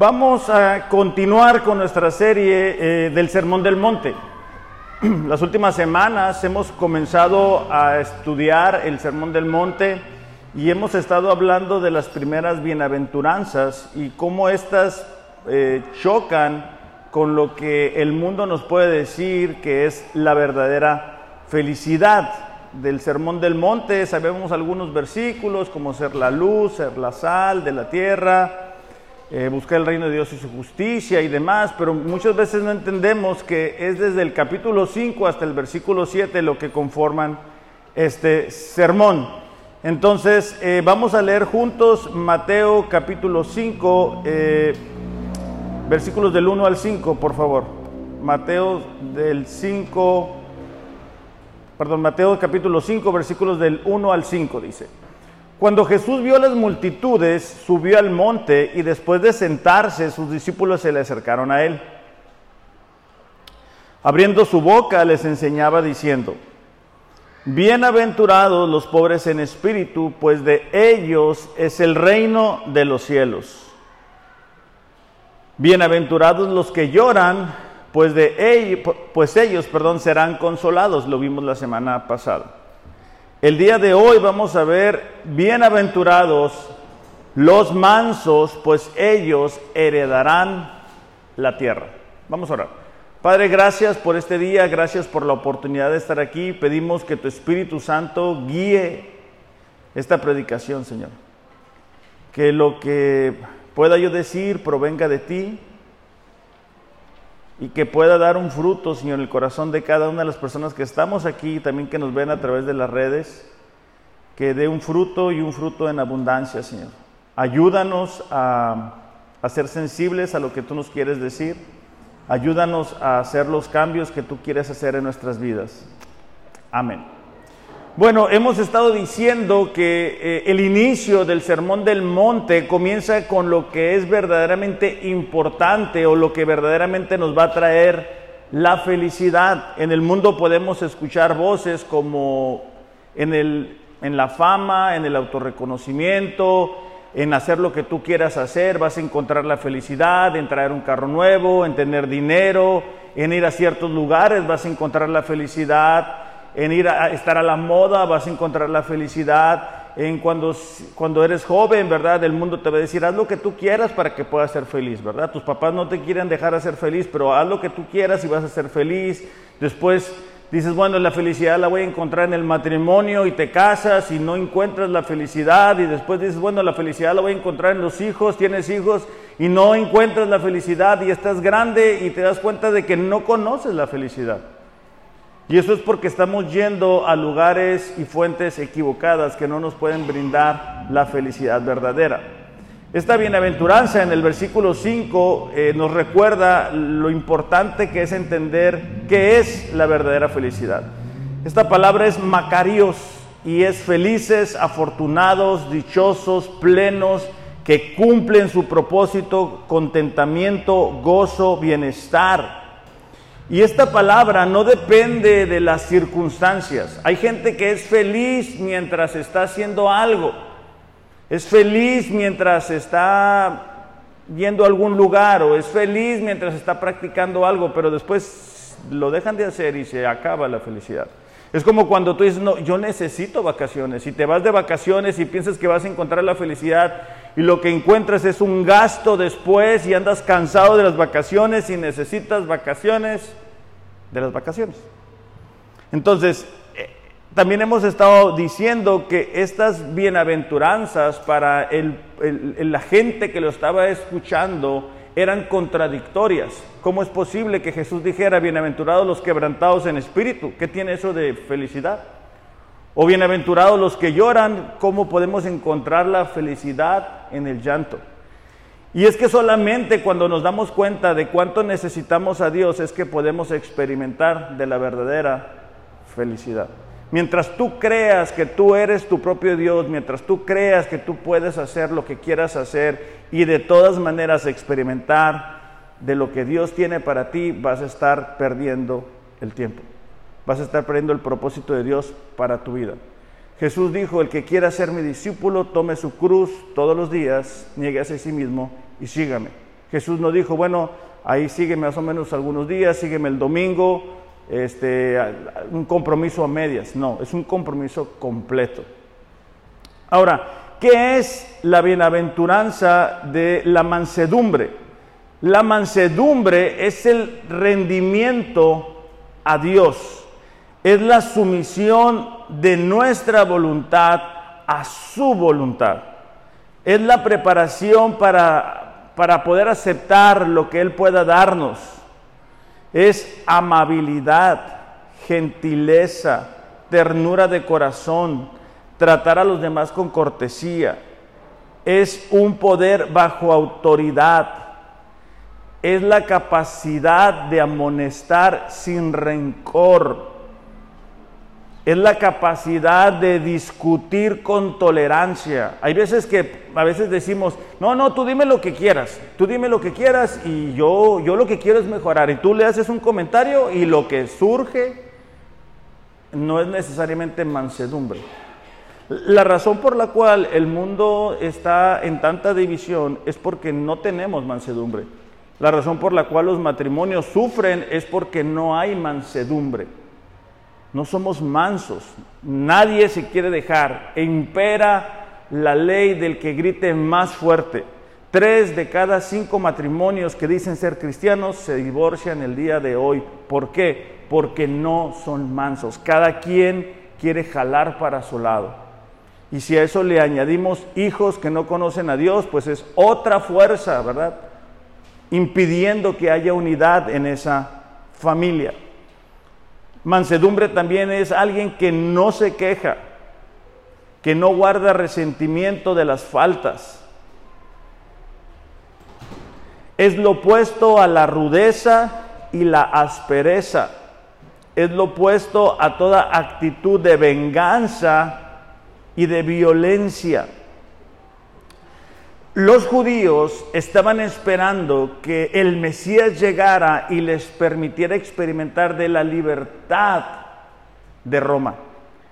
Vamos a continuar con nuestra serie eh, del Sermón del Monte. Las últimas semanas hemos comenzado a estudiar el Sermón del Monte y hemos estado hablando de las primeras bienaventuranzas y cómo éstas eh, chocan con lo que el mundo nos puede decir que es la verdadera felicidad. Del Sermón del Monte sabemos algunos versículos como ser la luz, ser la sal de la tierra, eh, buscar el reino de Dios y su justicia y demás, pero muchas veces no entendemos que es desde el capítulo 5 hasta el versículo 7 lo que conforman este sermón. Entonces, eh, vamos a leer juntos Mateo capítulo 5, eh, versículos del 1 al 5, por favor. Mateo del 5, perdón, Mateo capítulo 5, versículos del 1 al 5 dice. Cuando Jesús vio las multitudes, subió al monte y después de sentarse, sus discípulos se le acercaron a él. Abriendo su boca les enseñaba diciendo, Bienaventurados los pobres en espíritu, pues de ellos es el reino de los cielos. Bienaventurados los que lloran, pues de ellos, pues ellos, perdón, serán consolados, lo vimos la semana pasada. El día de hoy vamos a ver, bienaventurados los mansos, pues ellos heredarán la tierra. Vamos a orar. Padre, gracias por este día, gracias por la oportunidad de estar aquí. Pedimos que tu Espíritu Santo guíe esta predicación, Señor. Que lo que pueda yo decir provenga de ti, y que pueda dar un fruto, Señor, en el corazón de cada una de las personas que estamos aquí, también que nos ven a través de las redes, que dé un fruto y un fruto en abundancia, Señor. Ayúdanos a, a ser sensibles a lo que tú nos quieres decir. Ayúdanos a hacer los cambios que tú quieres hacer en nuestras vidas. Amén. Bueno, hemos estado diciendo que eh, el inicio del Sermón del Monte comienza con lo que es verdaderamente importante o lo que verdaderamente nos va a traer la felicidad. En el mundo podemos escuchar voces como en, el, en la fama, en el autorreconocimiento, en hacer lo que tú quieras hacer, vas a encontrar la felicidad, en traer un carro nuevo, en tener dinero, en ir a ciertos lugares, vas a encontrar la felicidad en ir a estar a la moda, vas a encontrar la felicidad. En cuando, cuando eres joven, ¿verdad? El mundo te va a decir, haz lo que tú quieras para que puedas ser feliz, ¿verdad? Tus papás no te quieren dejar a ser feliz, pero haz lo que tú quieras y vas a ser feliz. Después dices, bueno, la felicidad la voy a encontrar en el matrimonio y te casas y no encuentras la felicidad. Y después dices, bueno, la felicidad la voy a encontrar en los hijos, tienes hijos y no encuentras la felicidad y estás grande y te das cuenta de que no conoces la felicidad. Y eso es porque estamos yendo a lugares y fuentes equivocadas que no nos pueden brindar la felicidad verdadera. Esta bienaventuranza en el versículo 5 eh, nos recuerda lo importante que es entender qué es la verdadera felicidad. Esta palabra es macarios y es felices, afortunados, dichosos, plenos, que cumplen su propósito, contentamiento, gozo, bienestar. Y esta palabra no depende de las circunstancias. Hay gente que es feliz mientras está haciendo algo. Es feliz mientras está yendo a algún lugar o es feliz mientras está practicando algo, pero después lo dejan de hacer y se acaba la felicidad. Es como cuando tú dices, no, yo necesito vacaciones. Y te vas de vacaciones y piensas que vas a encontrar la felicidad y lo que encuentras es un gasto después y andas cansado de las vacaciones y necesitas vacaciones de las vacaciones. Entonces, eh, también hemos estado diciendo que estas bienaventuranzas para la gente que lo estaba escuchando eran contradictorias. ¿Cómo es posible que Jesús dijera, bienaventurados los quebrantados en espíritu? ¿Qué tiene eso de felicidad? O bienaventurados los que lloran, ¿cómo podemos encontrar la felicidad en el llanto? Y es que solamente cuando nos damos cuenta de cuánto necesitamos a Dios es que podemos experimentar de la verdadera felicidad. Mientras tú creas que tú eres tu propio Dios, mientras tú creas que tú puedes hacer lo que quieras hacer y de todas maneras experimentar de lo que Dios tiene para ti, vas a estar perdiendo el tiempo. Vas a estar perdiendo el propósito de Dios para tu vida. Jesús dijo, el que quiera ser mi discípulo, tome su cruz todos los días, niegue a sí mismo y sígame. Jesús no dijo, bueno, ahí sígueme más o menos algunos días, sígueme el domingo, este, un compromiso a medias. No, es un compromiso completo. Ahora, ¿qué es la bienaventuranza de la mansedumbre? La mansedumbre es el rendimiento a Dios, es la sumisión de nuestra voluntad a su voluntad, es la preparación para, para poder aceptar lo que Él pueda darnos, es amabilidad, gentileza, ternura de corazón, tratar a los demás con cortesía, es un poder bajo autoridad, es la capacidad de amonestar sin rencor, es la capacidad de discutir con tolerancia. Hay veces que a veces decimos, no, no, tú dime lo que quieras, tú dime lo que quieras y yo, yo lo que quiero es mejorar. Y tú le haces un comentario y lo que surge no es necesariamente mansedumbre. La razón por la cual el mundo está en tanta división es porque no tenemos mansedumbre. La razón por la cual los matrimonios sufren es porque no hay mansedumbre. No somos mansos. Nadie se quiere dejar. E impera la ley del que grite más fuerte. Tres de cada cinco matrimonios que dicen ser cristianos se divorcian el día de hoy. ¿Por qué? Porque no son mansos. Cada quien quiere jalar para su lado. Y si a eso le añadimos hijos que no conocen a Dios, pues es otra fuerza, ¿verdad? Impidiendo que haya unidad en esa familia. Mansedumbre también es alguien que no se queja, que no guarda resentimiento de las faltas. Es lo opuesto a la rudeza y la aspereza. Es lo opuesto a toda actitud de venganza y de violencia. Los judíos estaban esperando que el Mesías llegara y les permitiera experimentar de la libertad de Roma.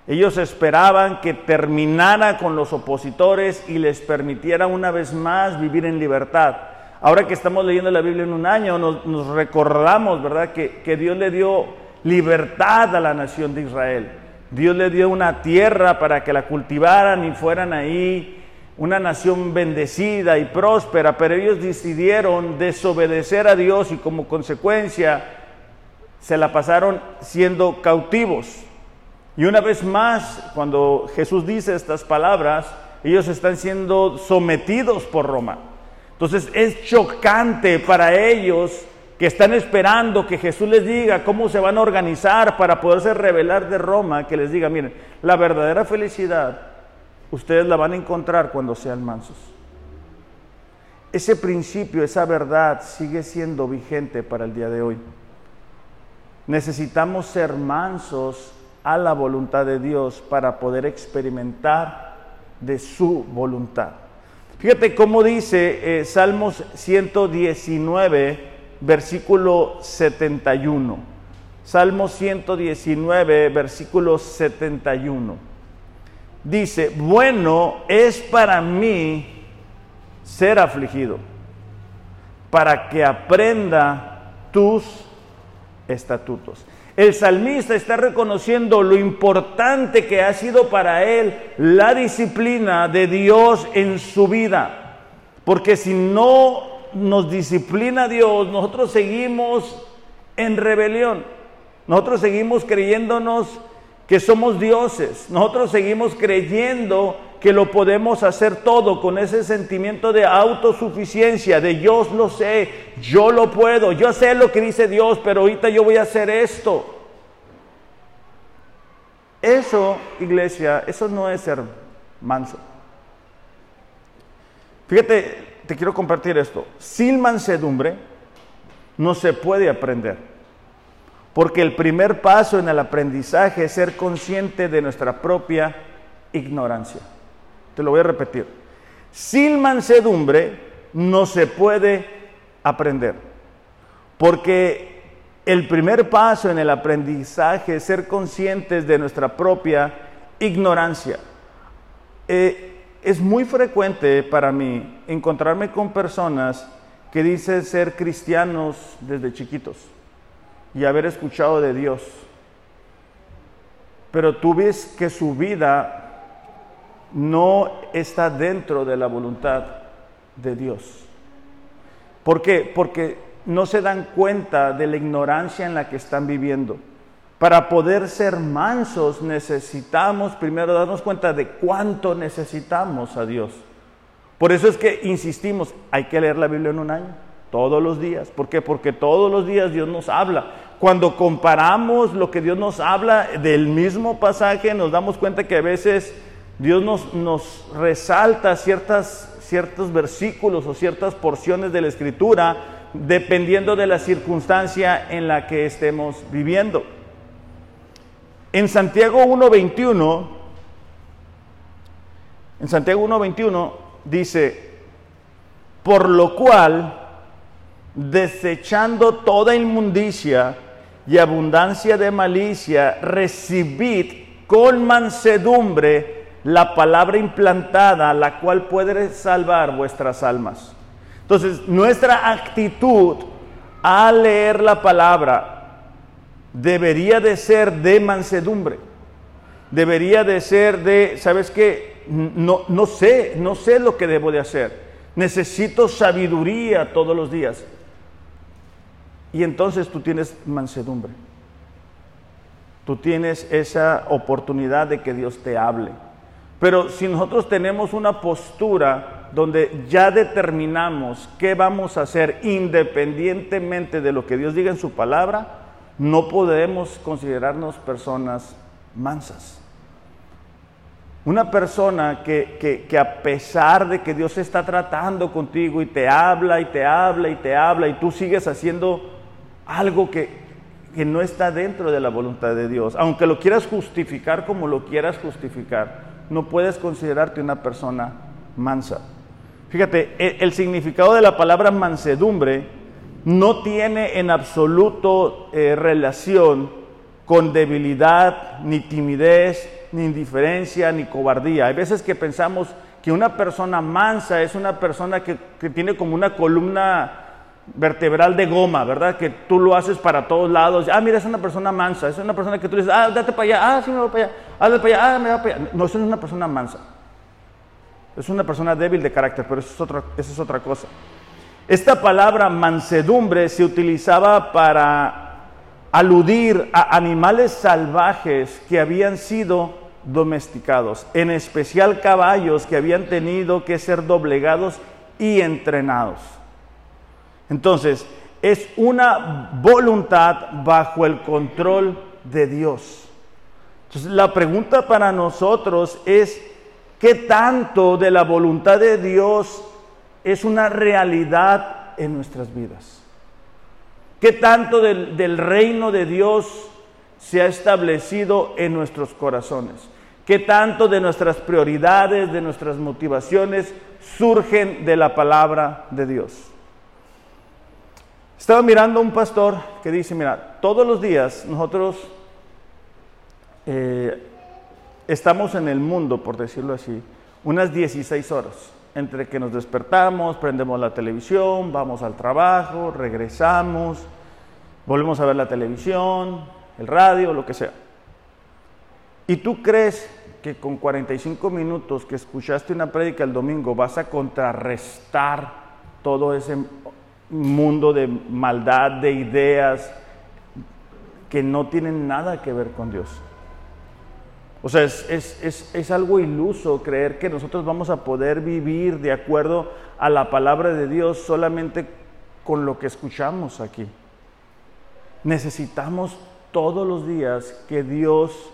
Ellos esperaban que terminara con los opositores y les permitiera una vez más vivir en libertad. Ahora que estamos leyendo la Biblia en un año, nos, recordamos, ¿verdad?, que, que Dios le dio libertad a la nación de Israel. Dios le dio una tierra para que la cultivaran y fueran ahí una nación bendecida y próspera, pero ellos decidieron desobedecer a Dios y como consecuencia se la pasaron siendo cautivos. Y una vez más, cuando Jesús dice estas palabras, ellos están siendo sometidos por Roma. Entonces es chocante para ellos que están esperando que Jesús les diga cómo se van a organizar para poderse revelar de Roma, que les diga, miren, la verdadera felicidad ustedes la van a encontrar cuando sean mansos. Ese principio, esa verdad sigue siendo vigente para el día de hoy. Necesitamos ser mansos a la voluntad de Dios para poder experimentar de su voluntad. Fíjate cómo dice eh, Salmos 119, versículo 71. Salmo 119, versículo 71. Dice, bueno es para mí ser afligido, para que aprenda tus estatutos. El salmista está reconociendo lo importante que ha sido para él la disciplina de Dios en su vida. Porque si no nos disciplina Dios, nosotros seguimos en rebelión. Nosotros seguimos creyéndonos que somos dioses. Nosotros seguimos creyendo que lo podemos hacer todo con ese sentimiento de autosuficiencia, de yo lo sé, yo lo puedo, yo sé lo que dice Dios, pero ahorita yo voy a hacer esto. Eso, iglesia, eso no es ser manso. Fíjate, te quiero compartir esto. Sin mansedumbre no se puede aprender. Porque el primer paso en el aprendizaje es ser consciente de nuestra propia ignorancia. Te lo voy a repetir. Sin mansedumbre no se puede aprender. Porque el primer paso en el aprendizaje es ser conscientes de nuestra propia ignorancia. Eh, es muy frecuente para mí encontrarme con personas que dice ser cristianos desde chiquitos y haber escuchado de Dios. Pero tú ves que su vida no está dentro de la voluntad de Dios. ¿Por qué? Porque no se dan cuenta de la ignorancia en la que están viviendo. Para poder ser mansos necesitamos primero darnos cuenta de cuánto necesitamos a Dios. Por eso es que insistimos, hay que leer la Biblia en un año, todos los días. ¿Por qué? Porque todos los días Dios nos habla. Cuando comparamos lo que Dios nos habla del mismo pasaje, nos damos cuenta que a veces Dios nos, resalta ciertas, ciertos versículos o ciertas porciones de la Escritura dependiendo de la circunstancia en la que estemos viviendo. En Santiago 1.21, en Santiago 1.21 dice, por lo cual, desechando toda inmundicia y abundancia de malicia, recibid con mansedumbre la palabra implantada, la cual puede salvar vuestras almas. Entonces, nuestra actitud al leer la palabra debería de ser de mansedumbre. Debería de ser de, ¿sabes qué? No, no sé, no sé lo que debo de hacer. Necesito sabiduría todos los días. Y entonces tú tienes mansedumbre. Tú tienes esa oportunidad de que Dios te hable. Pero si nosotros tenemos una postura donde ya determinamos qué vamos a hacer independientemente de lo que Dios diga en su palabra, no podemos considerarnos personas mansas. Una persona que, que, a pesar de que Dios está tratando contigo y te habla y te habla y te habla y tú sigues haciendo algo que, que no está dentro de la voluntad de Dios, aunque lo quieras justificar como lo quieras justificar, no puedes considerarte una persona mansa. Fíjate, el, el significado de la palabra mansedumbre no tiene en absoluto eh, relación con debilidad, ni timidez, ni indiferencia, ni cobardía. Hay veces que pensamos que una persona mansa es una persona que, tiene como una columna vertebral de goma, ¿verdad? Que tú lo haces para todos lados. Ah, mira, es una persona mansa. Es una persona que tú dices, ah, date para allá. Ah, sí, me voy para allá. Ah, date para allá. Ah, me voy para allá. No, eso es una persona mansa. Es una persona débil de carácter, pero eso es otra, eso es otra cosa. Esta palabra mansedumbre se utilizaba para aludir a animales salvajes que habían sido domesticados, en especial caballos que habían tenido que ser doblegados y entrenados. Entonces, es una voluntad bajo el control de Dios. Entonces, la pregunta para nosotros es, ¿qué tanto de la voluntad de Dios es una realidad en nuestras vidas. ¿Qué tanto del, reino de Dios se ha establecido en nuestros corazones? ¿Qué tanto de nuestras prioridades, de nuestras motivaciones surgen de la palabra de Dios? Estaba mirando a un pastor que dice, mira, todos los días nosotros eh, estamos en el mundo, por decirlo así, unas 16 horas entre que nos despertamos, prendemos la televisión, vamos al trabajo, regresamos, volvemos a ver la televisión, el radio, lo que sea. ¿Y tú crees que con 45 minutos que escuchaste una prédica el domingo vas a contrarrestar todo ese mundo de maldad, de ideas que no tienen nada que ver con Dios? O sea, es, algo iluso creer que nosotros vamos a poder vivir de acuerdo a la palabra de Dios solamente con lo que escuchamos aquí. Necesitamos todos los días que Dios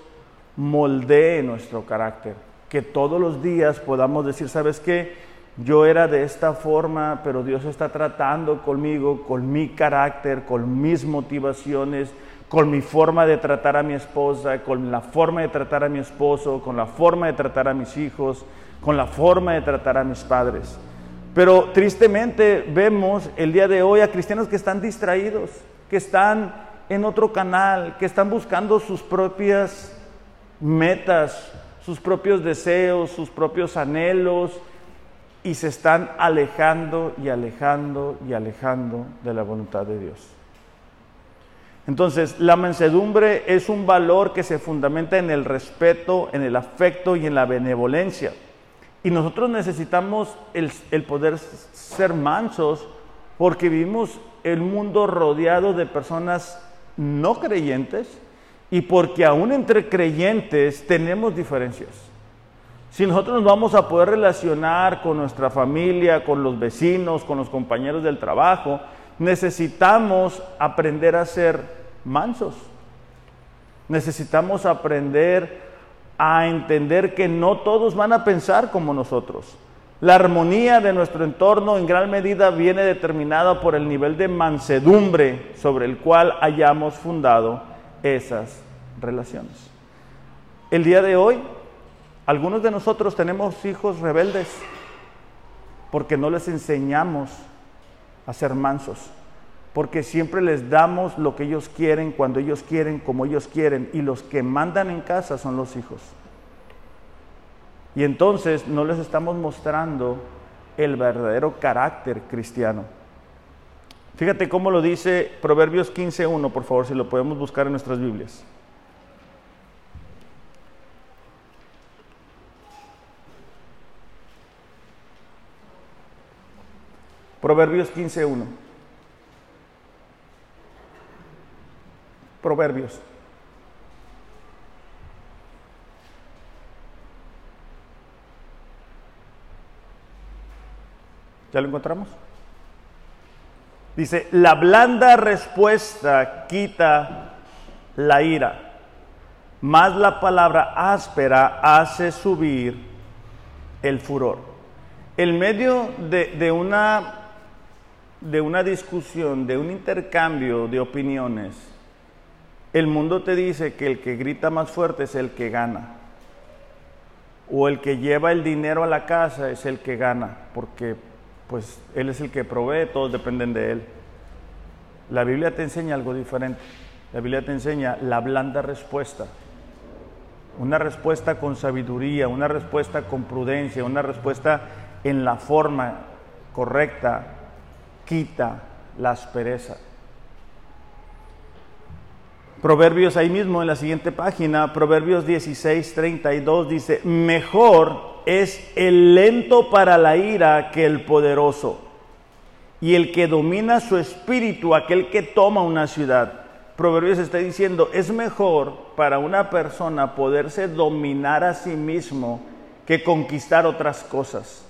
moldee nuestro carácter, que todos los días podamos decir, ¿sabes qué? Yo era de esta forma, pero Dios está tratando conmigo, con mi carácter, con mis motivaciones, con mi forma de tratar a mi esposa, con la forma de tratar a mi esposo, con la forma de tratar a mis hijos, con la forma de tratar a mis padres. Pero tristemente vemos el día de hoy a cristianos que están distraídos, que están en otro canal, que están buscando sus propias metas, sus propios deseos, sus propios anhelos, y se están alejando y alejando y alejando de la voluntad de Dios. Entonces, la mansedumbre es un valor que se fundamenta en el respeto, en el afecto y en la benevolencia. Y nosotros necesitamos el, poder ser mansos porque vivimos el mundo rodeado de personas no creyentes y porque aún entre creyentes tenemos diferencias. Si nosotros nos vamos a poder relacionar con nuestra familia, con los vecinos, con los compañeros del trabajo, necesitamos aprender a ser mansos. Necesitamos aprender a entender que no todos van a pensar como nosotros. La armonía de nuestro entorno en gran medida viene determinada por el nivel de mansedumbre sobre el cual hayamos fundado esas relaciones. El día de hoy, algunos de nosotros tenemos hijos rebeldes porque no les enseñamos a ser mansos, porque siempre les damos lo que ellos quieren, cuando ellos quieren, como ellos quieren, y los que mandan en casa son los hijos. Y entonces no les estamos mostrando el verdadero carácter cristiano. Fíjate cómo lo dice Proverbios 15.1, por favor, si lo podemos buscar en nuestras Biblias. Proverbios 15.1. Proverbios. ¿Ya lo encontramos? Dice, la blanda respuesta quita la ira, más la palabra áspera hace subir el furor. En medio de, una, de una discusión, de un intercambio de opiniones, el mundo te dice que el que grita más fuerte es el que gana. O el que lleva el dinero a la casa es el que gana, porque pues Él es el que provee, todos dependen de Él. La Biblia te enseña algo diferente. La Biblia te enseña la blanda respuesta. Una respuesta con sabiduría, una respuesta con prudencia, una respuesta en la forma correcta, quita la aspereza. Proverbios ahí mismo en la siguiente página, Proverbios 16, 32 dice, mejor es el lento para la ira que el poderoso, y el que domina su espíritu, aquel que toma una ciudad. Proverbios está diciendo, es mejor para una persona poderse dominar a sí mismo que conquistar otras cosas.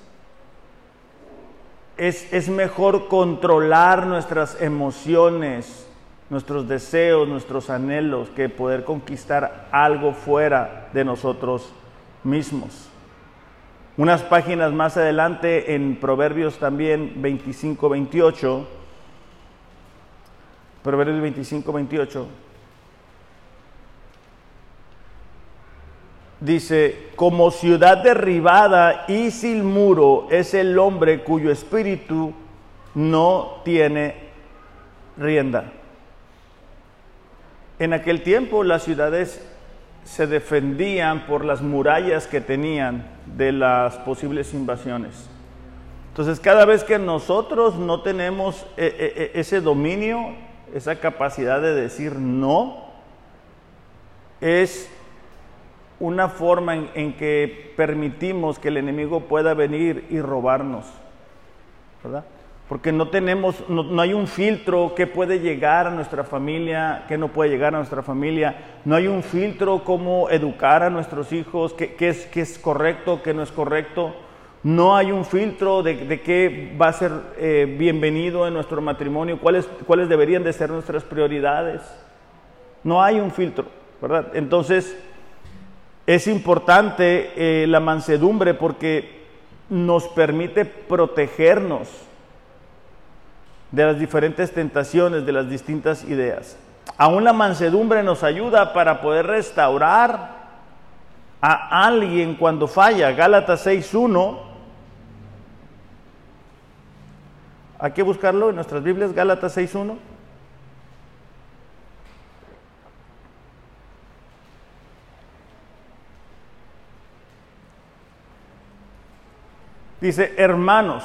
Es, es mejor controlar nuestras emociones, nuestros deseos, nuestros anhelos, que poder conquistar algo fuera de nosotros mismos. Unas páginas más adelante en Proverbios también 25, 28. Proverbios 25, Dice, como ciudad derribada y sin muro es el hombre cuyo espíritu no tiene rienda. En aquel tiempo las ciudades se defendían por las murallas que tenían de las posibles invasiones. Entonces, cada vez que nosotros no tenemos eh, eh, eh, ese dominio, esa capacidad de decir no, es una forma en, que permitimos que el enemigo pueda venir y robarnos, ¿verdad? porque no tenemos, no, hay un filtro que puede llegar a nuestra familia, que no puede llegar a nuestra familia, no hay un filtro cómo educar a nuestros hijos, qué, es, qué es correcto, qué no es correcto, no hay un filtro de, qué va a ser eh, bienvenido en nuestro matrimonio, cuáles, cuáles deberían de ser nuestras prioridades, no hay un filtro, ¿verdad? Entonces, es importante eh, la mansedumbre porque nos permite protegernos de las diferentes tentaciones, de las distintas ideas. Aún la mansedumbre nos ayuda para poder restaurar a alguien cuando falla. Gálatas 6.1. Hay que buscarlo en nuestras Biblias, Gálatas 6.1. Dice, hermanos,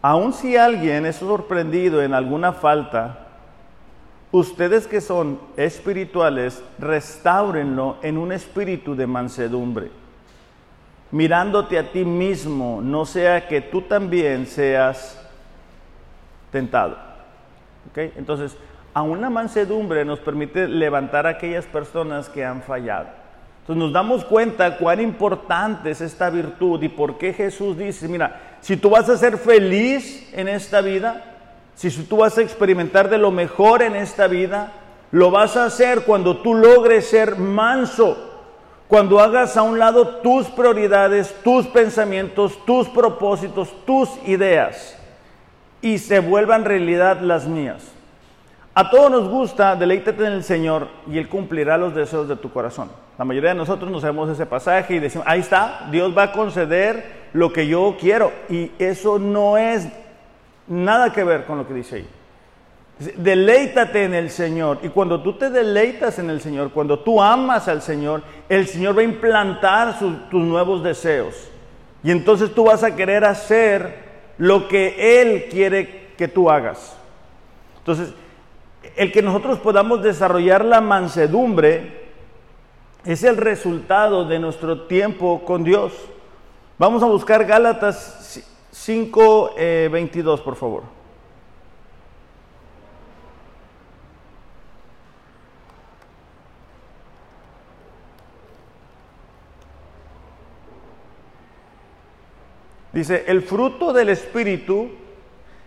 aun si alguien es sorprendido en alguna falta, ustedes que son espirituales, restáurenlo en un espíritu de mansedumbre, mirándote a ti mismo, no sea que tú también seas tentado. Entonces, a una mansedumbre nos permite levantar a aquellas personas que han fallado. Entonces nos damos cuenta cuán importante es esta virtud y por qué Jesús dice, mira, si tú vas a ser feliz en esta vida, si tú vas a experimentar de lo mejor en esta vida, lo vas a hacer cuando tú logres ser manso, cuando hagas a un lado tus prioridades, tus pensamientos, tus propósitos, tus ideas y se vuelvan realidad las mías. A todos nos gusta, deleítate en el Señor y Él cumplirá los deseos de tu corazón. La mayoría de nosotros no sabemos ese pasaje y decimos, ahí está, Dios va a conceder lo que yo quiero. Y eso no es nada que ver con lo que dice ahí. Deleítate en el Señor. Y cuando tú te deleitas en el Señor, cuando tú amas al Señor, el Señor va a implantar tus nuevos deseos. Y entonces tú vas a querer hacer lo que Él quiere que tú hagas. Entonces, el que nosotros podamos desarrollar la mansedumbre es el resultado de nuestro tiempo con Dios. Vamos a buscar Gálatas 5, 22, eh, por favor. Dice, el fruto del Espíritu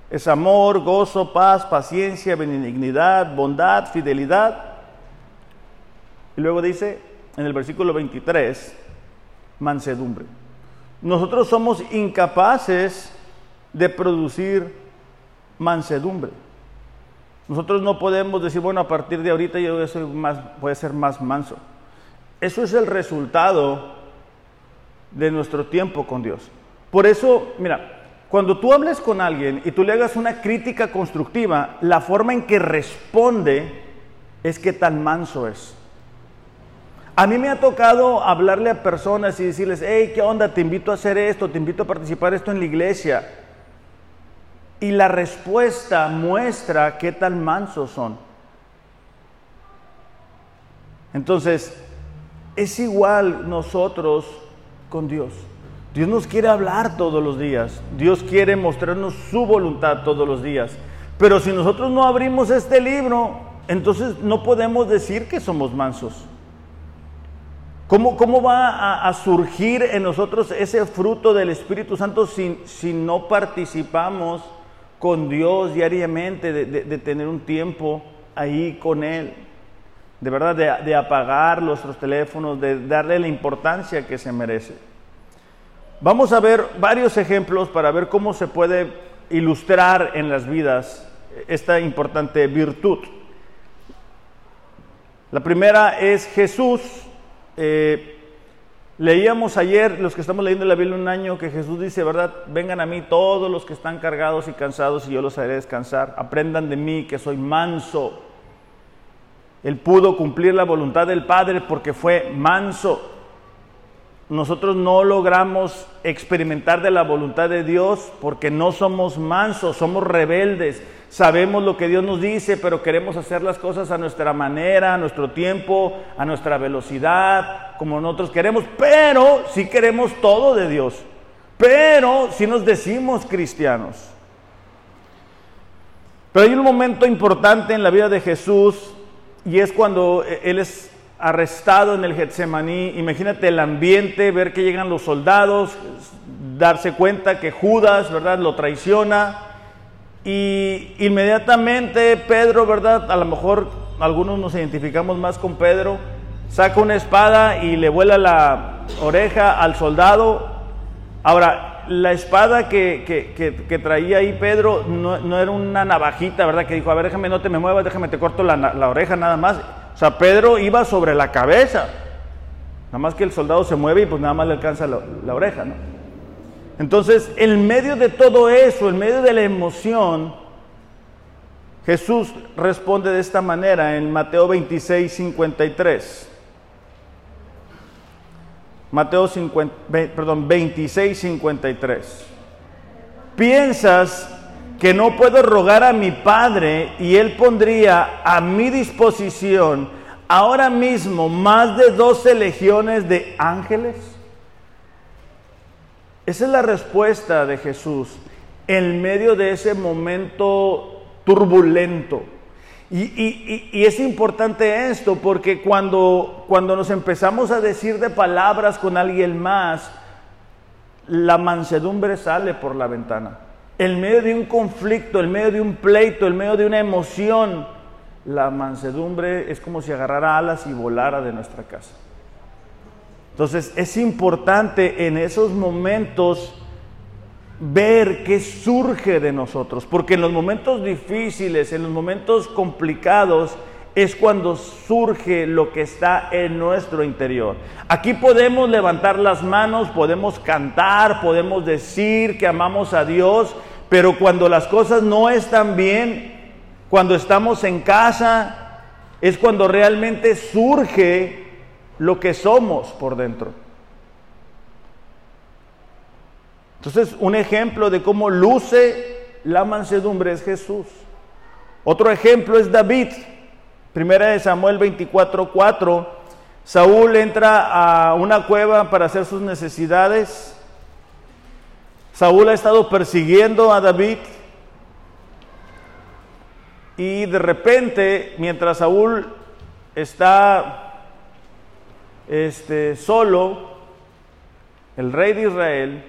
es amor, gozo, paz, paciencia, benignidad, bondad, fidelidad. Y luego dice, en el versículo 23, mansedumbre. Nosotros somos incapaces de producir mansedumbre. Nosotros no podemos decir, bueno, a partir de ahorita yo soy más, voy a ser más manso. Eso es el resultado de nuestro tiempo con Dios. Por eso, mira, cuando tú hables con alguien y tú le hagas una crítica constructiva, la forma en que responde es que tan manso es. A mí me ha tocado hablarle a personas y decirles, hey, ¿qué onda? Te invito a hacer esto, te invito a participar esto en la iglesia. Y la respuesta muestra qué tan mansos son. Entonces, es igual nosotros con Dios. Dios nos quiere hablar todos los días. Dios quiere mostrarnos su voluntad todos los días. Pero si nosotros no abrimos este libro, entonces no podemos decir que somos mansos. ¿Cómo, va a, surgir en nosotros ese fruto del Espíritu Santo si, si no participamos con Dios diariamente, de, tener un tiempo ahí con Él? De verdad, de, de apagar nuestros teléfonos, de darle la importancia que se merece. Vamos a ver varios ejemplos para ver cómo se puede ilustrar en las vidas esta importante virtud. La primera es Jesús eh, leíamos ayer, los que estamos leyendo la Biblia un año, que Jesús dice, ¿verdad? Vengan a mí todos los que están cargados y cansados y yo los haré descansar. Aprendan de mí que soy manso. Él pudo cumplir la voluntad del Padre porque fue manso nosotros no logramos experimentar de la voluntad de Dios porque no somos mansos, somos rebeldes. Sabemos lo que Dios nos dice, pero queremos hacer las cosas a nuestra manera, a nuestro tiempo, a nuestra velocidad, como nosotros queremos, pero sí queremos todo de Dios. Pero sí nos decimos cristianos. Pero hay un momento importante en la vida de Jesús y es cuando Él es arrestado en el Getsemaní. Imagínate el ambiente, ver que llegan los soldados, darse cuenta que Judas, ¿verdad?, lo traiciona. Y inmediatamente Pedro, ¿verdad? A lo mejor algunos nos identificamos más con Pedro, saca una espada y le vuela la oreja al soldado. Ahora, la espada que, traía ahí Pedro no, era una navajita, ¿verdad? Que dijo, a ver, déjame, no te me muevas, déjame, te corto la, la oreja nada más. Sea, Pedro iba sobre la cabeza. Nada más que el soldado se mueve y pues nada más le alcanza la, oreja, ¿no? Entonces, en medio de todo eso, en medio de la emoción, Jesús responde de esta manera en Mateo 26, 53. Mateo 50, perdón, 26, 53. ¿Piensas que no puedo rogar a mi Padre y Él pondría a mi disposición ahora mismo más de 12 legiones de ángeles? Esa es la respuesta de Jesús en medio de ese momento turbulento. Y, es importante esto porque cuando, cuando nos empezamos a decir de palabras con alguien más, la mansedumbre sale por la ventana en medio de un conflicto, en medio de un pleito, en medio de una emoción, la mansedumbre es como si agarrara alas y volara de nuestra casa. Entonces es importante en esos momentos ver qué surge de nosotros, porque en los momentos difíciles, en los momentos complicados, es cuando surge lo que está en nuestro interior. Aquí podemos levantar las manos, podemos cantar, podemos decir que amamos a Dios, pero cuando las cosas no están bien, cuando estamos en casa, es cuando realmente surge lo que somos por dentro. Entonces, un ejemplo de cómo luce la mansedumbre es Jesús. Otro ejemplo es David. Primera de Samuel 24:4. Saúl entra a una cueva para hacer sus necesidades Saúl ha estado persiguiendo a David y de repente, mientras Saúl está este, solo, el rey de Israel,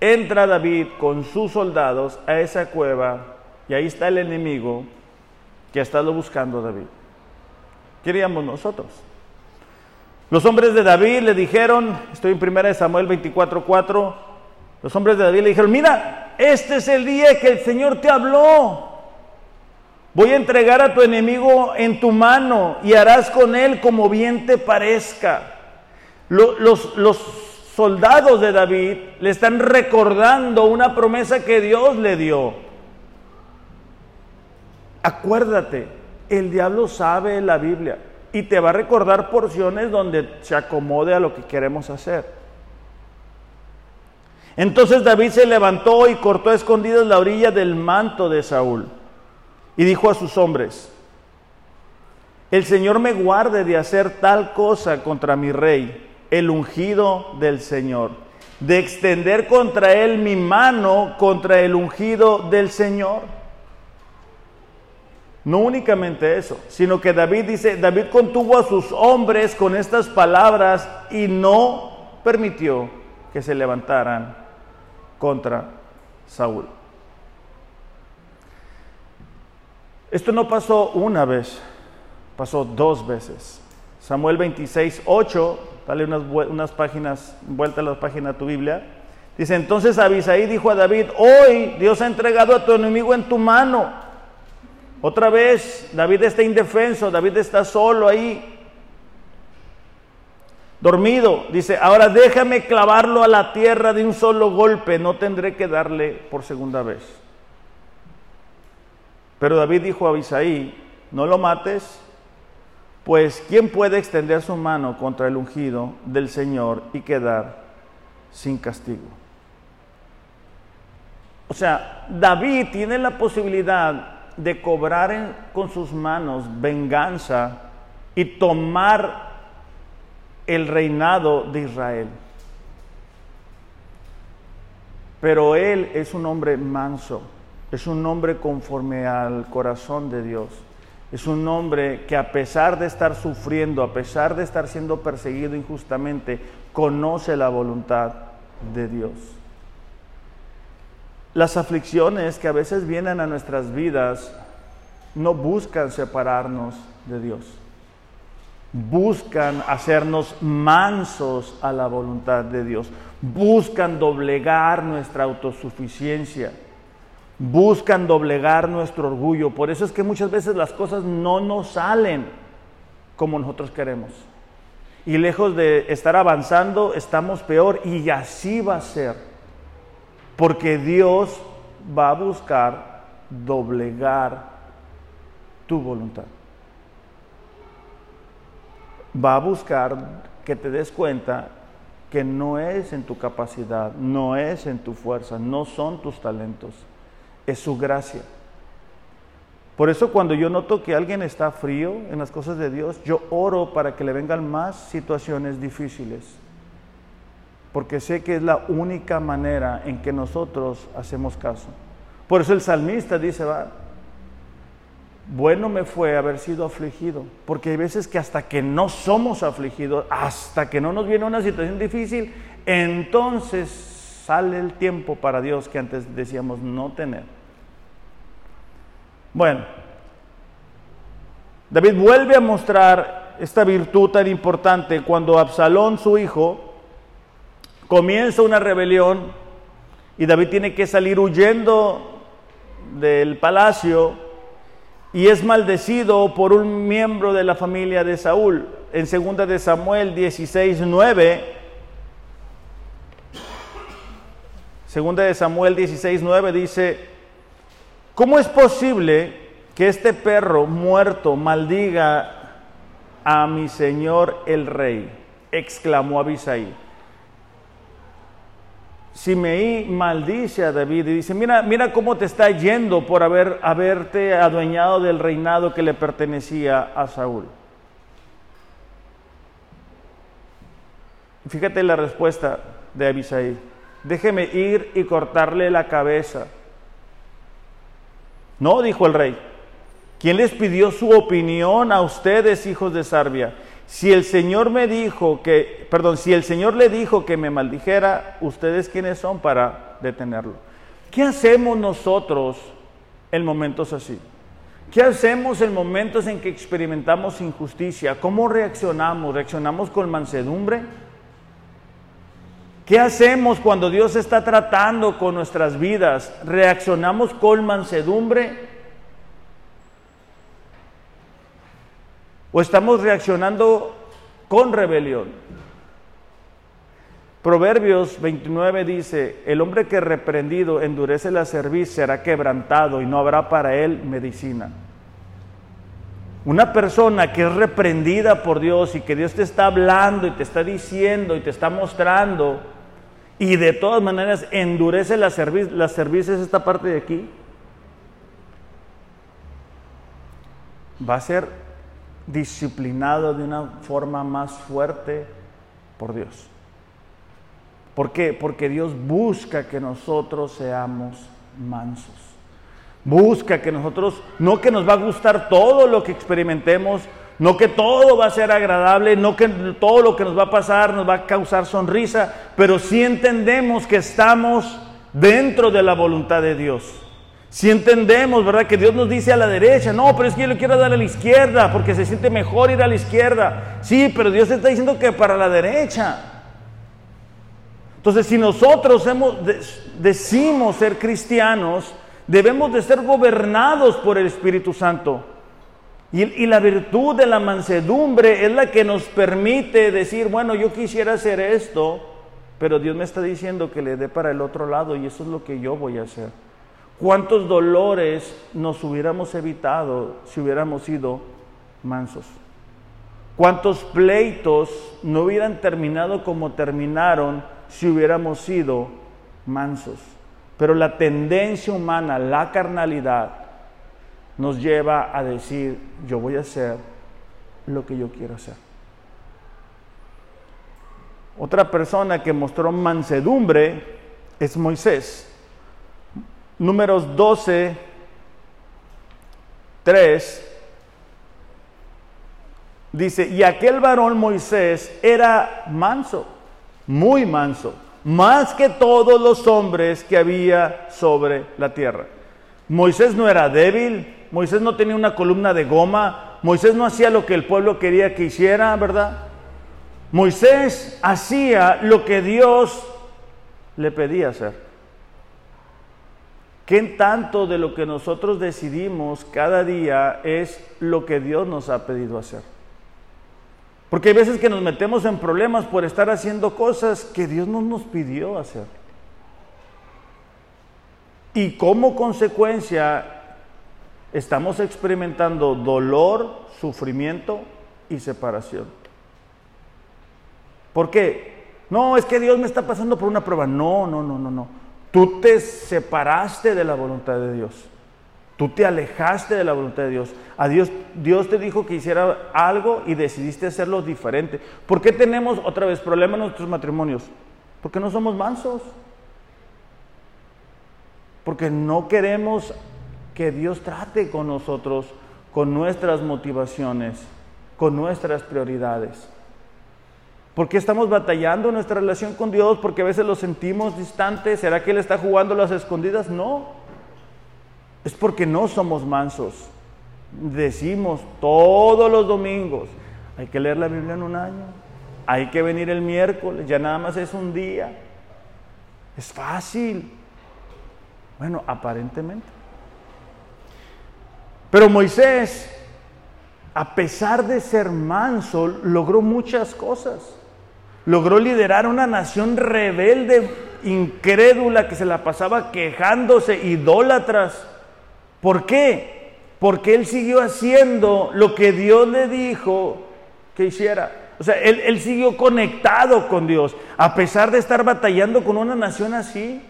entra David con sus soldados a esa cueva y ahí está el enemigo que ha estado buscando a David. Queríamos nosotros. Los hombres de David le dijeron, estoy en 1 Samuel 24:4, los hombres de David le dijeron, mira, este es el día que el Señor te habló. Voy a entregar a tu enemigo en tu mano y harás con él como bien te parezca. Los, los soldados de David le están recordando una promesa que Dios le dio. Acuérdate, el diablo sabe la Biblia y te va a recordar porciones donde se acomode a lo que queremos hacer. Entonces David se levantó y cortó a escondidas la orilla del manto de Saúl y dijo a sus hombres, el Señor me guarde de hacer tal cosa contra mi rey, el ungido del Señor, de extender contra él mi mano contra el ungido del Señor. No únicamente eso, sino que David dice, David contuvo a sus hombres con estas palabras y no permitió que se levantaran contra Saúl. Esto no pasó una vez, pasó dos veces. Samuel 26, 8, dale unas, unas páginas, vuelta a la página de tu Biblia. Dice, entonces Abisaí dijo a David, hoy Dios ha entregado a tu enemigo en tu mano. Otra vez, David está indefenso, David está solo ahí dormido. Dice, ahora déjame clavarlo a la tierra de un solo golpe, no tendré que darle por segunda vez. Pero David dijo a Abisaí, no lo mates, pues ¿quién puede extender su mano contra el ungido del Señor y quedar sin castigo? O sea, David tiene la posibilidad de cobrar con sus manos venganza y tomar el reinado de Israel. Pero él es un hombre manso, es un hombre conforme al corazón de Dios. Es un hombre que a pesar de estar sufriendo, a pesar de estar siendo perseguido injustamente, conoce la voluntad de Dios. Las aflicciones que a veces vienen a nuestras vidas no buscan separarnos de Dios buscan hacernos mansos a la voluntad de Dios, buscan doblegar nuestra autosuficiencia, buscan doblegar nuestro orgullo. Por eso es que muchas veces las cosas no nos salen como nosotros queremos. Y lejos de estar avanzando, estamos peor y así va a ser. Porque Dios va a buscar doblegar tu voluntad va a buscar que te des cuenta que no es en tu capacidad, no es en tu fuerza, no son tus talentos, es su gracia. Por eso cuando yo noto que alguien está frío en las cosas de Dios, yo oro para que le vengan más situaciones difíciles. Porque sé que es la única manera en que nosotros hacemos caso. Por eso el salmista dice, va, bueno me fue haber sido afligido, porque hay veces que hasta que no somos afligidos, hasta que no nos viene una situación difícil, entonces sale el tiempo para Dios que antes decíamos no tener. Bueno, David vuelve a mostrar esta virtud tan importante cuando Absalón, su hijo, comienza una rebelión y David tiene que salir huyendo del palacio y es maldecido por un miembro de la familia de Saúl. En 2 de Samuel 16, 9, segunda de Samuel 16, 9 dice, ¿Cómo es posible que este perro muerto maldiga a mi señor el rey? exclamó Abisai. Simeí maldice a David y dice, mira, mira cómo te está yendo por haber, haberte adueñado del reinado que le pertenecía a Saúl. Fíjate la respuesta de Abisai. Déjeme ir y cortarle la cabeza no, dijo el rey. ¿Quién les pidió su opinión a ustedes, hijos de Sarbia? Si el Señor me dijo que, perdón, si el Señor le dijo que me maldijera, ¿ustedes quiénes son para detenerlo? ¿Qué hacemos nosotros en momentos así? ¿Qué hacemos en momentos en que experimentamos injusticia? ¿Cómo reaccionamos? ¿Reaccionamos con mansedumbre? ¿Qué hacemos cuando Dios está tratando con nuestras vidas? ¿Reaccionamos con mansedumbre? ¿O estamos reaccionando con rebelión? Proverbios 29 dice, el hombre que reprendido endurece la cerviz será quebrantado y no habrá para él medicina. Una persona que es reprendida por Dios y que Dios te está hablando y te está diciendo y te está mostrando y de todas maneras endurece las, cervices esta parte de aquí, va a ser disciplinado de una forma más fuerte por Dios. ¿Por qué? Porque Dios busca que nosotros seamos mansos. Busca que nosotros, no que nos va a gustar todo lo que experimentemos, no que todo va a ser agradable, no que todo lo que nos va a pasar nos va a causar sonrisa, pero sí entendemos que estamos dentro de la voluntad de Dios. Si entendemos, ¿verdad? Que Dios nos dice a la derecha, no, pero es que yo le quiero dar a la izquierda porque se siente mejor ir a la izquierda. Sí, pero Dios está diciendo que para la derecha. Entonces, si nosotros hemos, decimos ser cristianos, debemos de ser gobernados por el Espíritu Santo. Y, la virtud de la mansedumbre es la que nos permite decir, bueno, yo quisiera hacer esto, pero Dios me está diciendo que le dé para el otro lado y eso es lo que yo voy a hacer. ¿Cuántos dolores nos hubiéramos evitado si hubiéramos sido mansos? ¿Cuántos pleitos no hubieran terminado como terminaron si hubiéramos sido mansos? Pero la tendencia humana, la carnalidad, nos lleva a decir, yo voy a hacer lo que yo quiero hacer. Otra persona que mostró mansedumbre es Moisés. Números 12, 3 dice, y aquel varón Moisés era manso, muy manso, más que todos los hombres que había sobre la tierra. Moisés no era débil, Moisés no tenía una columna de goma, Moisés no hacía lo que el pueblo quería que hiciera, ¿verdad? Moisés hacía lo que Dios le pedía hacer. ¿Qué tanto de lo que nosotros decidimos cada día es lo que Dios nos ha pedido hacer? Porque hay veces que nos metemos en problemas por estar haciendo cosas que Dios no nos pidió hacer. Y como consecuencia estamos experimentando dolor, sufrimiento y separación. ¿Por qué? No, es que Dios me está pasando por una prueba. No, no, no, no, no. Tú te separaste de la voluntad de Dios. Tú te alejaste de la voluntad de Dios. A Dios, Dios te dijo que hiciera algo y decidiste hacerlo diferente. ¿Por qué tenemos otra vez problemas en nuestros matrimonios? Porque no somos mansos. Porque no queremos que Dios trate con nosotros, con nuestras motivaciones, con nuestras prioridades. ¿Por qué estamos batallando nuestra relación con Dios? Porque a veces lo sentimos distante. ¿Será que Él está jugando las escondidas? No es porque no somos mansos. Decimos todos los domingos, hay que leer la Biblia en un año, hay que venir el miércoles, ya nada más es un día. Es fácil. Bueno, aparentemente. Pero Moisés, a pesar de ser manso, logró muchas cosas. Logró liderar una nación rebelde, incrédula, que se la pasaba quejándose, idólatras. ¿Por qué? Porque él siguió haciendo lo que Dios le dijo que hiciera. O sea, él, siguió conectado con Dios, a pesar de estar batallando con una nación así.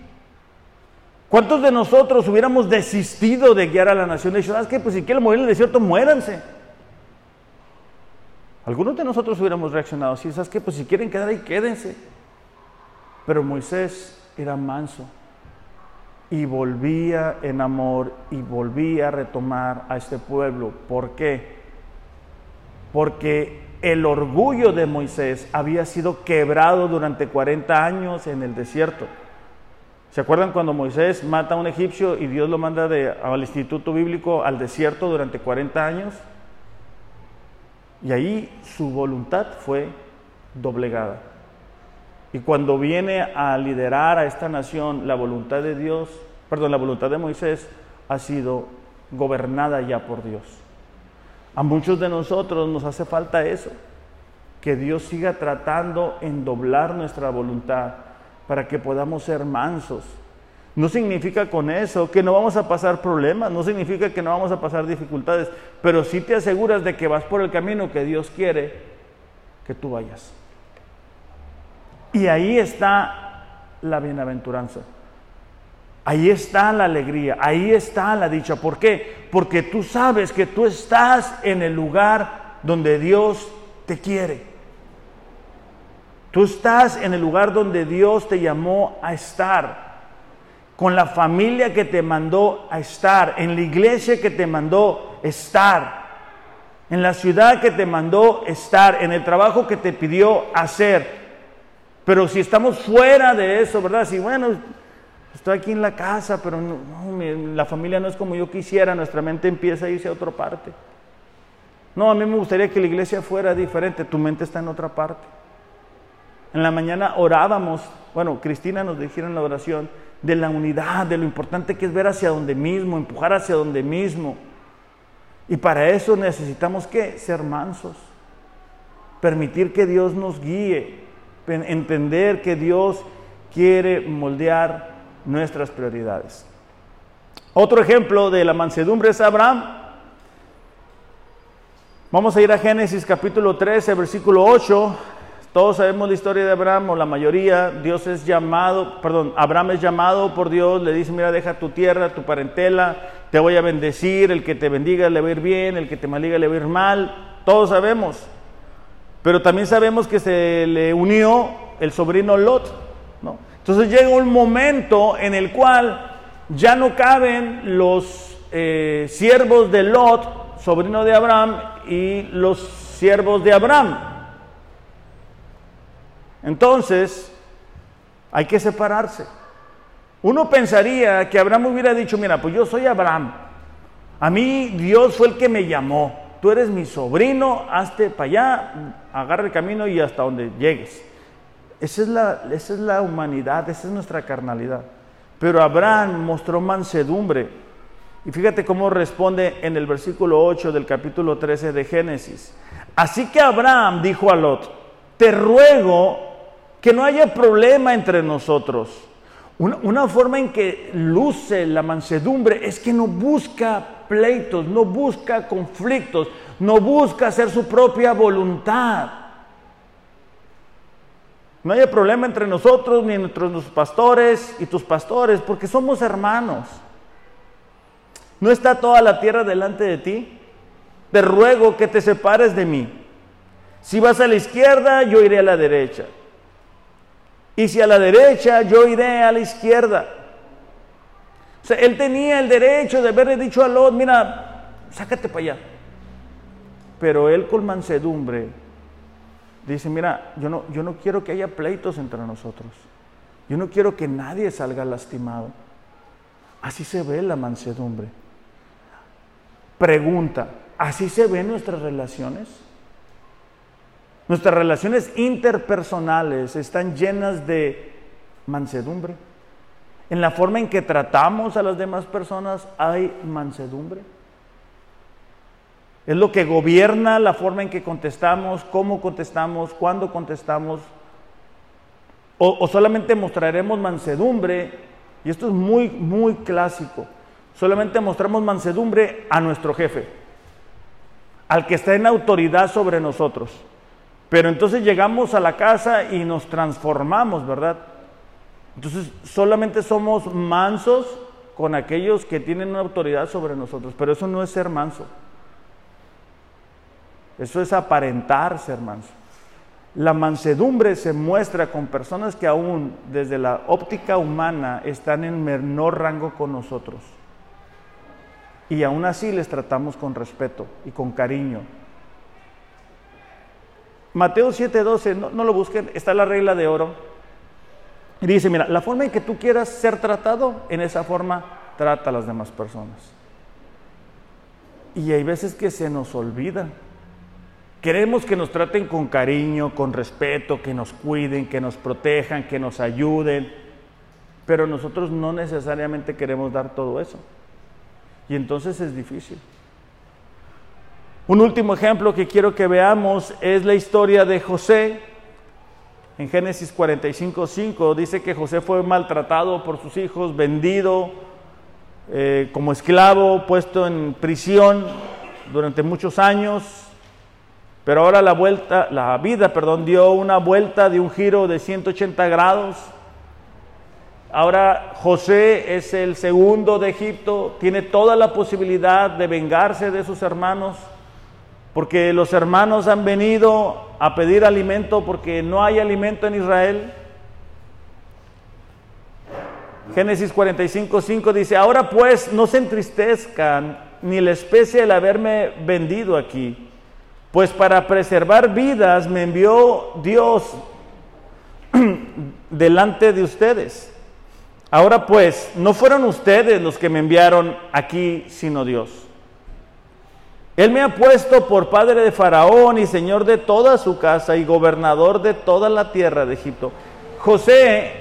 ¿Cuántos de nosotros hubiéramos desistido de guiar a la nación? Y dicho, ¿sabes qué? Pues si quieren morir en el desierto, muéranse. Algunos de nosotros hubiéramos reaccionado así, ¿sabes qué? Pues si quieren quedar ahí, quédense. Pero Moisés era manso y volvía en amor y volvía a retomar a este pueblo. ¿Por qué? Porque el orgullo de Moisés había sido quebrado durante 40 años en el desierto. ¿Se acuerdan cuando Moisés mata a un egipcio y Dios lo manda al instituto bíblico al desierto durante 40 años? Y ahí su voluntad fue doblegada. Y cuando viene a liderar a esta nación, la voluntad de Dios, perdón, la voluntad de Moisés ha sido gobernada ya por Dios. A muchos de nosotros nos hace falta eso, que Dios siga tratando en doblar nuestra voluntad para que podamos ser mansos. No significa con eso que no vamos a pasar problemas, no significa que no vamos a pasar dificultades, pero sí te aseguras de que vas por el camino que Dios quiere que tú vayas. Y ahí está la bienaventuranza. Ahí está la alegría, ahí está la dicha. ¿Por qué? Porque tú sabes que tú estás en el lugar donde Dios te quiere. Tú estás en el lugar donde Dios te llamó a estar, con la familia que te mandó a estar, en la iglesia que te mandó estar, en la ciudad que te mandó estar, en el trabajo que te pidió hacer. Pero si estamos fuera de eso, ¿verdad? Si, bueno, estoy aquí en la casa, pero la familia no es como yo quisiera, nuestra mente empieza a irse a otra parte. No, a mí me gustaría que la iglesia fuera diferente, tu mente está en otra parte. En la mañana orábamos, bueno, Cristina nos dijeron la oración de la unidad, de lo importante que es ver hacia donde mismo, empujar hacia donde mismo. Y para eso necesitamos que ser mansos, permitir que Dios nos guíe, entender que Dios quiere moldear nuestras prioridades. Otro ejemplo de la mansedumbre es Abraham. Vamos a ir a Génesis capítulo 13, versículo 8. Todos sabemos la historia de Abraham, o la mayoría. Dios es llamado, perdón, Abraham es llamado por Dios, le dice, mira, deja tu tierra, tu parentela, te voy a bendecir, el que te bendiga le va a ir bien, el que te maldiga le va a ir mal. Todos sabemos. Pero también sabemos que se le unió el sobrino Lot. ¿no? Entonces llega un momento en el cual ya no caben los eh, siervos de Lot, sobrino de Abraham, y los siervos de Abraham. Entonces, hay que separarse. Uno pensaría que Abraham hubiera dicho, mira, pues yo soy Abraham. A mí Dios fue el que me llamó tú eres mi sobrino, hazte para allá, agarra el camino y hasta donde llegues. Esa es, la, esa es la humanidad, esa es nuestra carnalidad. Pero Abraham mostró mansedumbre. Y fíjate cómo responde en el versículo 8 del capítulo 13 de Génesis. Así que Abraham dijo a Lot, te ruego que no haya problema entre nosotros. Una, forma en que luce la mansedumbre es que no busca pleitos, no busca conflictos, no busca hacer su propia voluntad. No haya problema entre nosotros ni entre los pastores y tus pastores, porque somos hermanos. ¿No está toda la tierra delante de ti? Te ruego que te separes de mí. Si vas a la izquierda, yo iré a la derecha. Y si a la derecha, yo iré a la izquierda. O sea, él tenía el derecho de haberle dicho a Lot, mira, sácate para allá. Pero él con mansedumbre dice, mira, yo no, yo no quiero que haya pleitos entre nosotros. Yo no quiero que nadie salga lastimado. Así se ve la mansedumbre. Pregunta, ¿así se ven nuestras relaciones? Nuestras relaciones interpersonales están llenas de mansedumbre. En la forma en que tratamos a las demás personas hay mansedumbre. Es lo que gobierna la forma en que contestamos, cómo contestamos, cuándo contestamos. O, solamente mostraremos mansedumbre, y esto es muy, muy clásico, solamente mostramos mansedumbre a nuestro jefe, al que está en autoridad sobre nosotros. Pero entonces llegamos a la casa y nos transformamos, ¿verdad? Entonces solamente somos mansos con aquellos que tienen una autoridad sobre nosotros, pero eso no es ser manso. Eso es aparentar ser manso. La mansedumbre se muestra con personas que aún desde la óptica humana están en menor rango con nosotros. Y aún así les tratamos con respeto y con cariño. Mateo 7:12, no, no lo busquen, está la regla de oro. Y dice, mira, la forma en que tú quieras ser tratado, en esa forma trata a las demás personas. Y hay veces que se nos olvida Queremos que nos traten con cariño, con respeto, que nos cuiden, que nos protejan, que nos ayuden, pero nosotros no necesariamente queremos dar todo eso. Y entonces es difícil. Un último ejemplo que quiero que veamos es la historia de José. En Génesis 45:5 dice que José fue maltratado por sus hijos, vendido eh, como esclavo, puesto en prisión durante muchos años pero ahora la vuelta, la vida, perdón, dio una vuelta de un giro de 180 grados. Ahora José es el segundo de Egipto, tiene toda la posibilidad de vengarse de sus hermanos, porque los hermanos han venido a pedir alimento porque no hay alimento en Israel. Génesis 45, 5 dice, ahora pues no se entristezcan ni la especie el haberme vendido aquí pues para preservar vidas me envió Dios delante de ustedes. Ahora pues, no fueron ustedes los que me enviaron aquí, sino Dios. Él me ha puesto por padre de Faraón y señor de toda su casa y gobernador de toda la tierra de Egipto. José,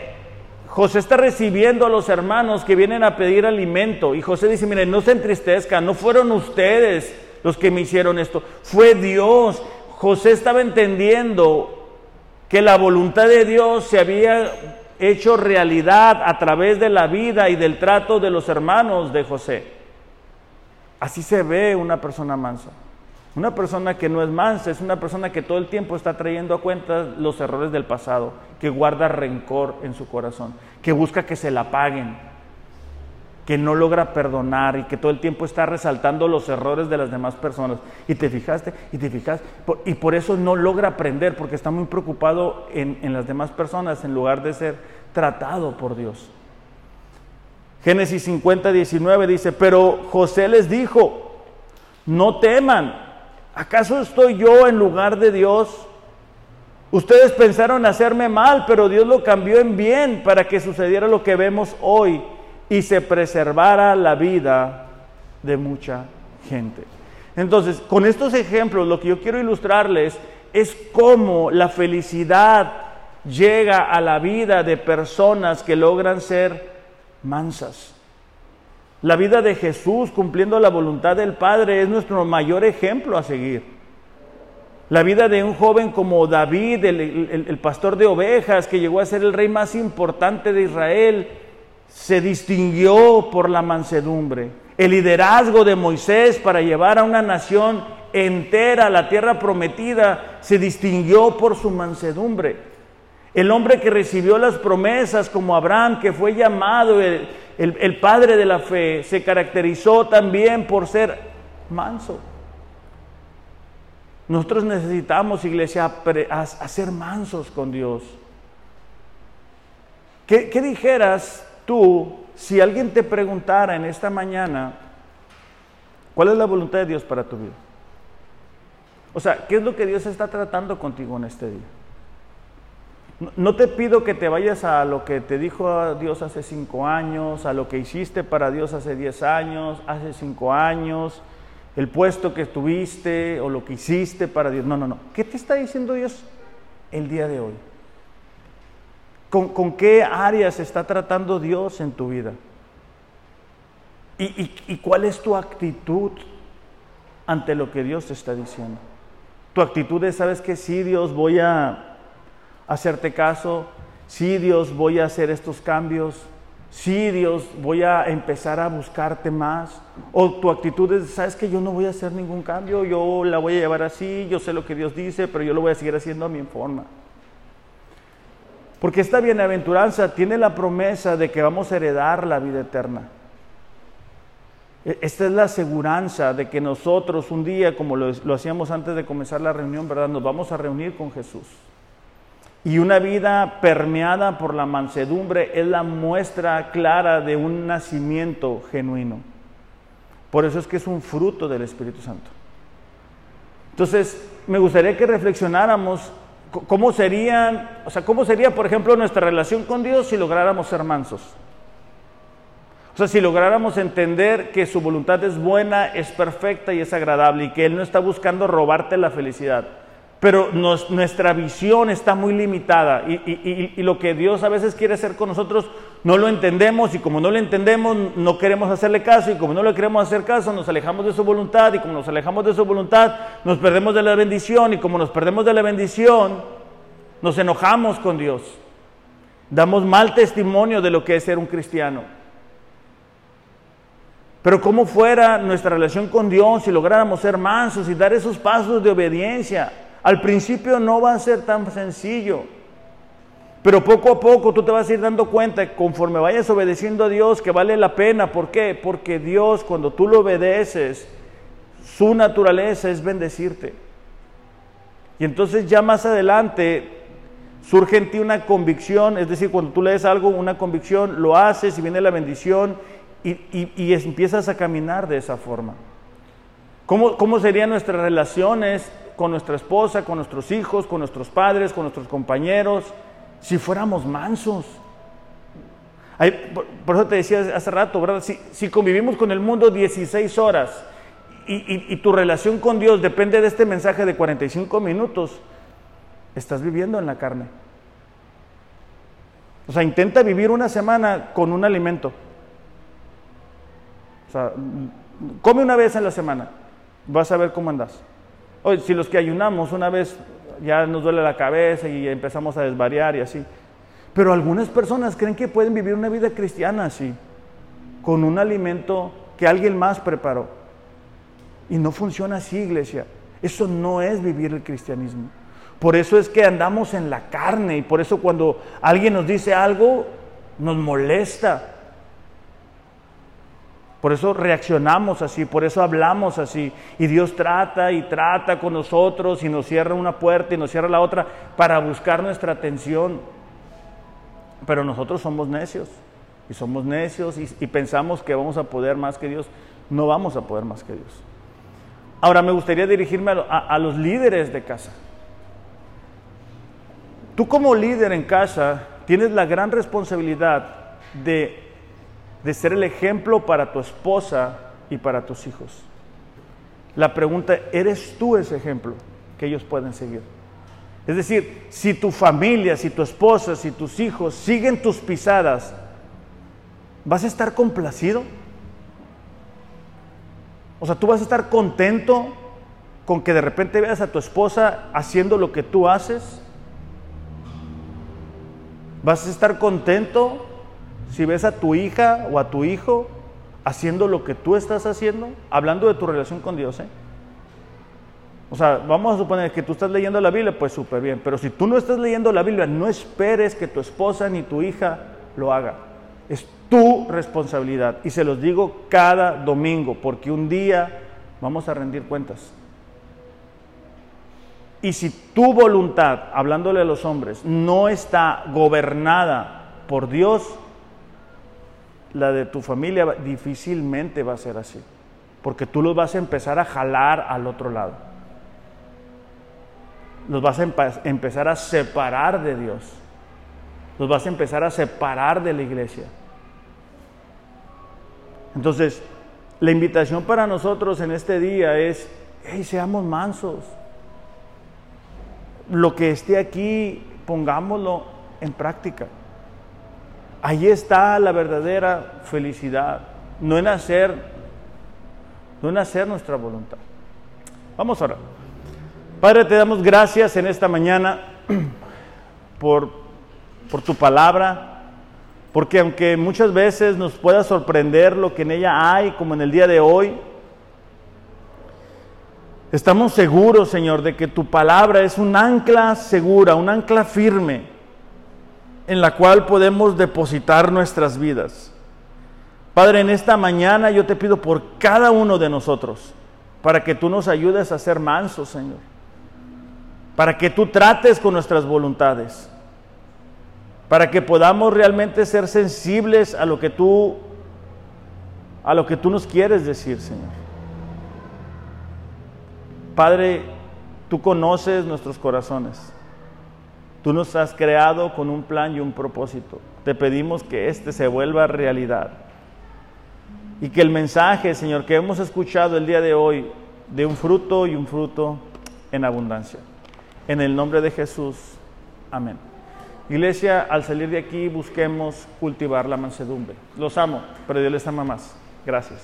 José está recibiendo a los hermanos que vienen a pedir alimento y José dice, miren, no se entristezcan, no fueron ustedes los que me hicieron esto. Fue Dios. José estaba entendiendo que la voluntad de Dios se había hecho realidad a través de la vida y del trato de los hermanos de José. Así se ve una persona mansa. Una persona que no es mansa es una persona que todo el tiempo está trayendo a cuenta los errores del pasado, que guarda rencor en su corazón, que busca que se la paguen, que no logra perdonar y que todo el tiempo está resaltando los errores de las demás personas. Y te fijaste, y te fijaste, y por eso no logra aprender, porque está muy preocupado en, en las demás personas en lugar de ser tratado por Dios. Génesis 50, 19 dice, pero José les dijo, no teman, ¿acaso estoy yo en lugar de Dios? Ustedes pensaron hacerme mal, pero Dios lo cambió en bien para que sucediera lo que vemos hoy y se preservara la vida de mucha gente. Entonces, con estos ejemplos, lo que yo quiero ilustrarles es cómo la felicidad llega a la vida de personas que logran ser mansas. La vida de Jesús cumpliendo la voluntad del Padre es nuestro mayor ejemplo a seguir. La vida de un joven como David, el, el pastor de ovejas, que llegó a ser el rey más importante de Israel, se distinguió por la mansedumbre. El liderazgo de Moisés para llevar a una nación entera a la tierra prometida se distinguió por su mansedumbre. El hombre que recibió las promesas como Abraham, que fue llamado el, el padre de la fe, se caracterizó también por ser manso. Nosotros necesitamos, iglesia, hacer mansos con Dios. ¿Qué, ¿Qué, dijeras tú si alguien te preguntara en esta mañana cuál es la voluntad de Dios para tu vida? O sea, ¿qué es lo que Dios está tratando contigo en este día? No te pido que te vayas a lo que te dijo Dios hace cinco años, a lo que hiciste para Dios hace diez años, hace cinco años, el puesto que tuviste o lo que hiciste para Dios. No, no, no. ¿Qué te está diciendo Dios el día de hoy? ¿Con, qué áreas está tratando Dios en tu vida? ¿Y, y cuál es tu actitud ante lo que Dios te está diciendo? Tu actitud es, ¿sabes que Sí, Dios, voy a hacerte caso. Sí, Dios, voy a hacer estos cambios sí, Dios, voy a empezar a buscarte más. O tu actitud es, sabes que yo no voy a hacer ningún cambio, yo la voy a llevar así, yo sé lo que Dios dice, pero yo lo voy a seguir haciendo a mi forma. Porque esta bienaventuranza tiene la promesa de que vamos a heredar la vida eterna. E, esta es la aseguranza de que nosotros un día, como lo, lo hacíamos antes de comenzar la reunión, ¿verdad? Nos vamos a reunir con Jesús. Y una vida permeada por la mansedumbre es la muestra clara de un nacimiento genuino. Por eso es que es un fruto del Espíritu Santo. Entonces, me gustaría que reflexionáramos cómo serían, o sea, cómo sería, por ejemplo, nuestra relación con Dios si lográramos ser mansos. O sea, si lográramos entender que su voluntad es buena, es perfecta y es agradable y que Él no está buscando robarte la felicidad pero nuestra visión está muy limitada y, lo que Dios a veces quiere hacer con nosotros no lo entendemos y como no lo entendemos no queremos hacerle caso y como no le queremos hacer caso nos alejamos de su voluntad y como nos alejamos de su voluntad nos perdemos de la bendición y como nos perdemos de la bendición nos enojamos con Dios. Damos mal testimonio de lo que es ser un cristiano. Pero cómo fuera nuestra relación con Dios si lográramos ser mansos y dar esos pasos de obediencia al principio no va a ser tan sencillo, pero poco a poco tú te vas a ir dando cuenta, conforme vayas obedeciendo a Dios, que vale la pena. ¿Por qué? Porque Dios, cuando tú lo obedeces, su naturaleza es bendecirte. Y entonces ya más adelante surge en ti una convicción, es decir, cuando tú lees algo, una convicción, lo haces y viene la bendición y, empiezas a caminar de esa forma. ¿Cómo, ¿Cómo serían nuestras relaciones con nuestra esposa, con nuestros hijos, con nuestros padres, con nuestros compañeros, si fuéramos mansos. por, eso te decía hace rato, ¿verdad? Si, convivimos con el mundo 16 horas y, tu relación con Dios depende de este mensaje de 45 minutos, estás viviendo en la carne. O sea, intenta vivir una semana con un alimento. O sea, come una vez en la semana, vas a ver cómo andas. Hoy, si los que ayunamos una vez ya nos duele la cabeza y empezamos a desvariar y así. Pero algunas personas creen que pueden vivir una vida cristiana así, con un alimento que alguien más preparó. Y no funciona así, iglesia. Eso no es vivir el cristianismo. Por eso es que andamos en la carne y por eso cuando alguien nos dice algo, nos molesta. Por eso reaccionamos así, por eso hablamos así. Y Dios trata y trata con nosotros y nos cierra una puerta y nos cierra la otra para buscar nuestra atención. Pero nosotros somos necios y somos necios y, pensamos que vamos a poder más que Dios. No vamos a poder más que Dios. Ahora me gustaría dirigirme a los líderes de casa. Tú como líder en casa tienes la gran responsabilidad de de ser el ejemplo para tu esposa y para tus hijos. La pregunta, ¿eres tú ese ejemplo que ellos pueden seguir? Es decir, si tu familia, si tu esposa, si tus hijos siguen tus pisadas, ¿vas a estar complacido? O sea, tú vas a estar contento con que de repente veas a tu esposa haciendo lo que tú haces. ¿Vas a estar contento si ves a tu hija o a tu hijo haciendo lo que tú estás haciendo, hablando de tu relación con Dios, ¿eh? O sea, vamos a suponer que tú estás leyendo la Biblia, pues súper bien. Pero si tú no estás leyendo la Biblia, no esperes que tu esposa ni tu hija lo haga. Es tu responsabilidad. Y se los digo cada domingo, porque un día vamos a rendir cuentas. Y si tu voluntad, hablándole a los hombres, no está gobernada por Dios, la de tu familia difícilmente va a ser así. Porque tú los vas a empezar a jalar al otro lado los vas a empezar a separar de Dios. Los vas a empezar a separar de la iglesia. Entonces, la invitación para nosotros en este día es, hey, seamos mansos. Lo que esté aquí, pongámoslo en práctica. Ahí está la verdadera felicidad, no en hacer, no en hacer nuestra voluntad. Vamos a orar. Padre, te damos gracias en esta mañana por, por tu palabra, porque aunque muchas veces nos pueda sorprender lo que en ella hay, como en el día de hoy, estamos seguros, Señor, de que tu palabra es un ancla segura, un ancla firme, en la cual podemos depositar nuestras vidas. Padre, en esta mañana yo te pido por cada uno de nosotros, para que tú nos ayudes a ser mansos, Señor para que tú trates con nuestras voluntades, para que podamos realmente ser sensibles a lo que tú a lo que tú nos quieres decir, Señor. Padre, tú conoces nuestros corazones. Tú nos has creado con un plan y un propósito. Te pedimos que este se vuelva realidad. Y que el mensaje, Señor, que hemos escuchado el día de hoy, de un fruto y un fruto en abundancia. En el nombre de Jesús. Amén. Iglesia, al salir de aquí busquemos cultivar la mansedumbre. Los amo, pero Dios les ama más. Gracias.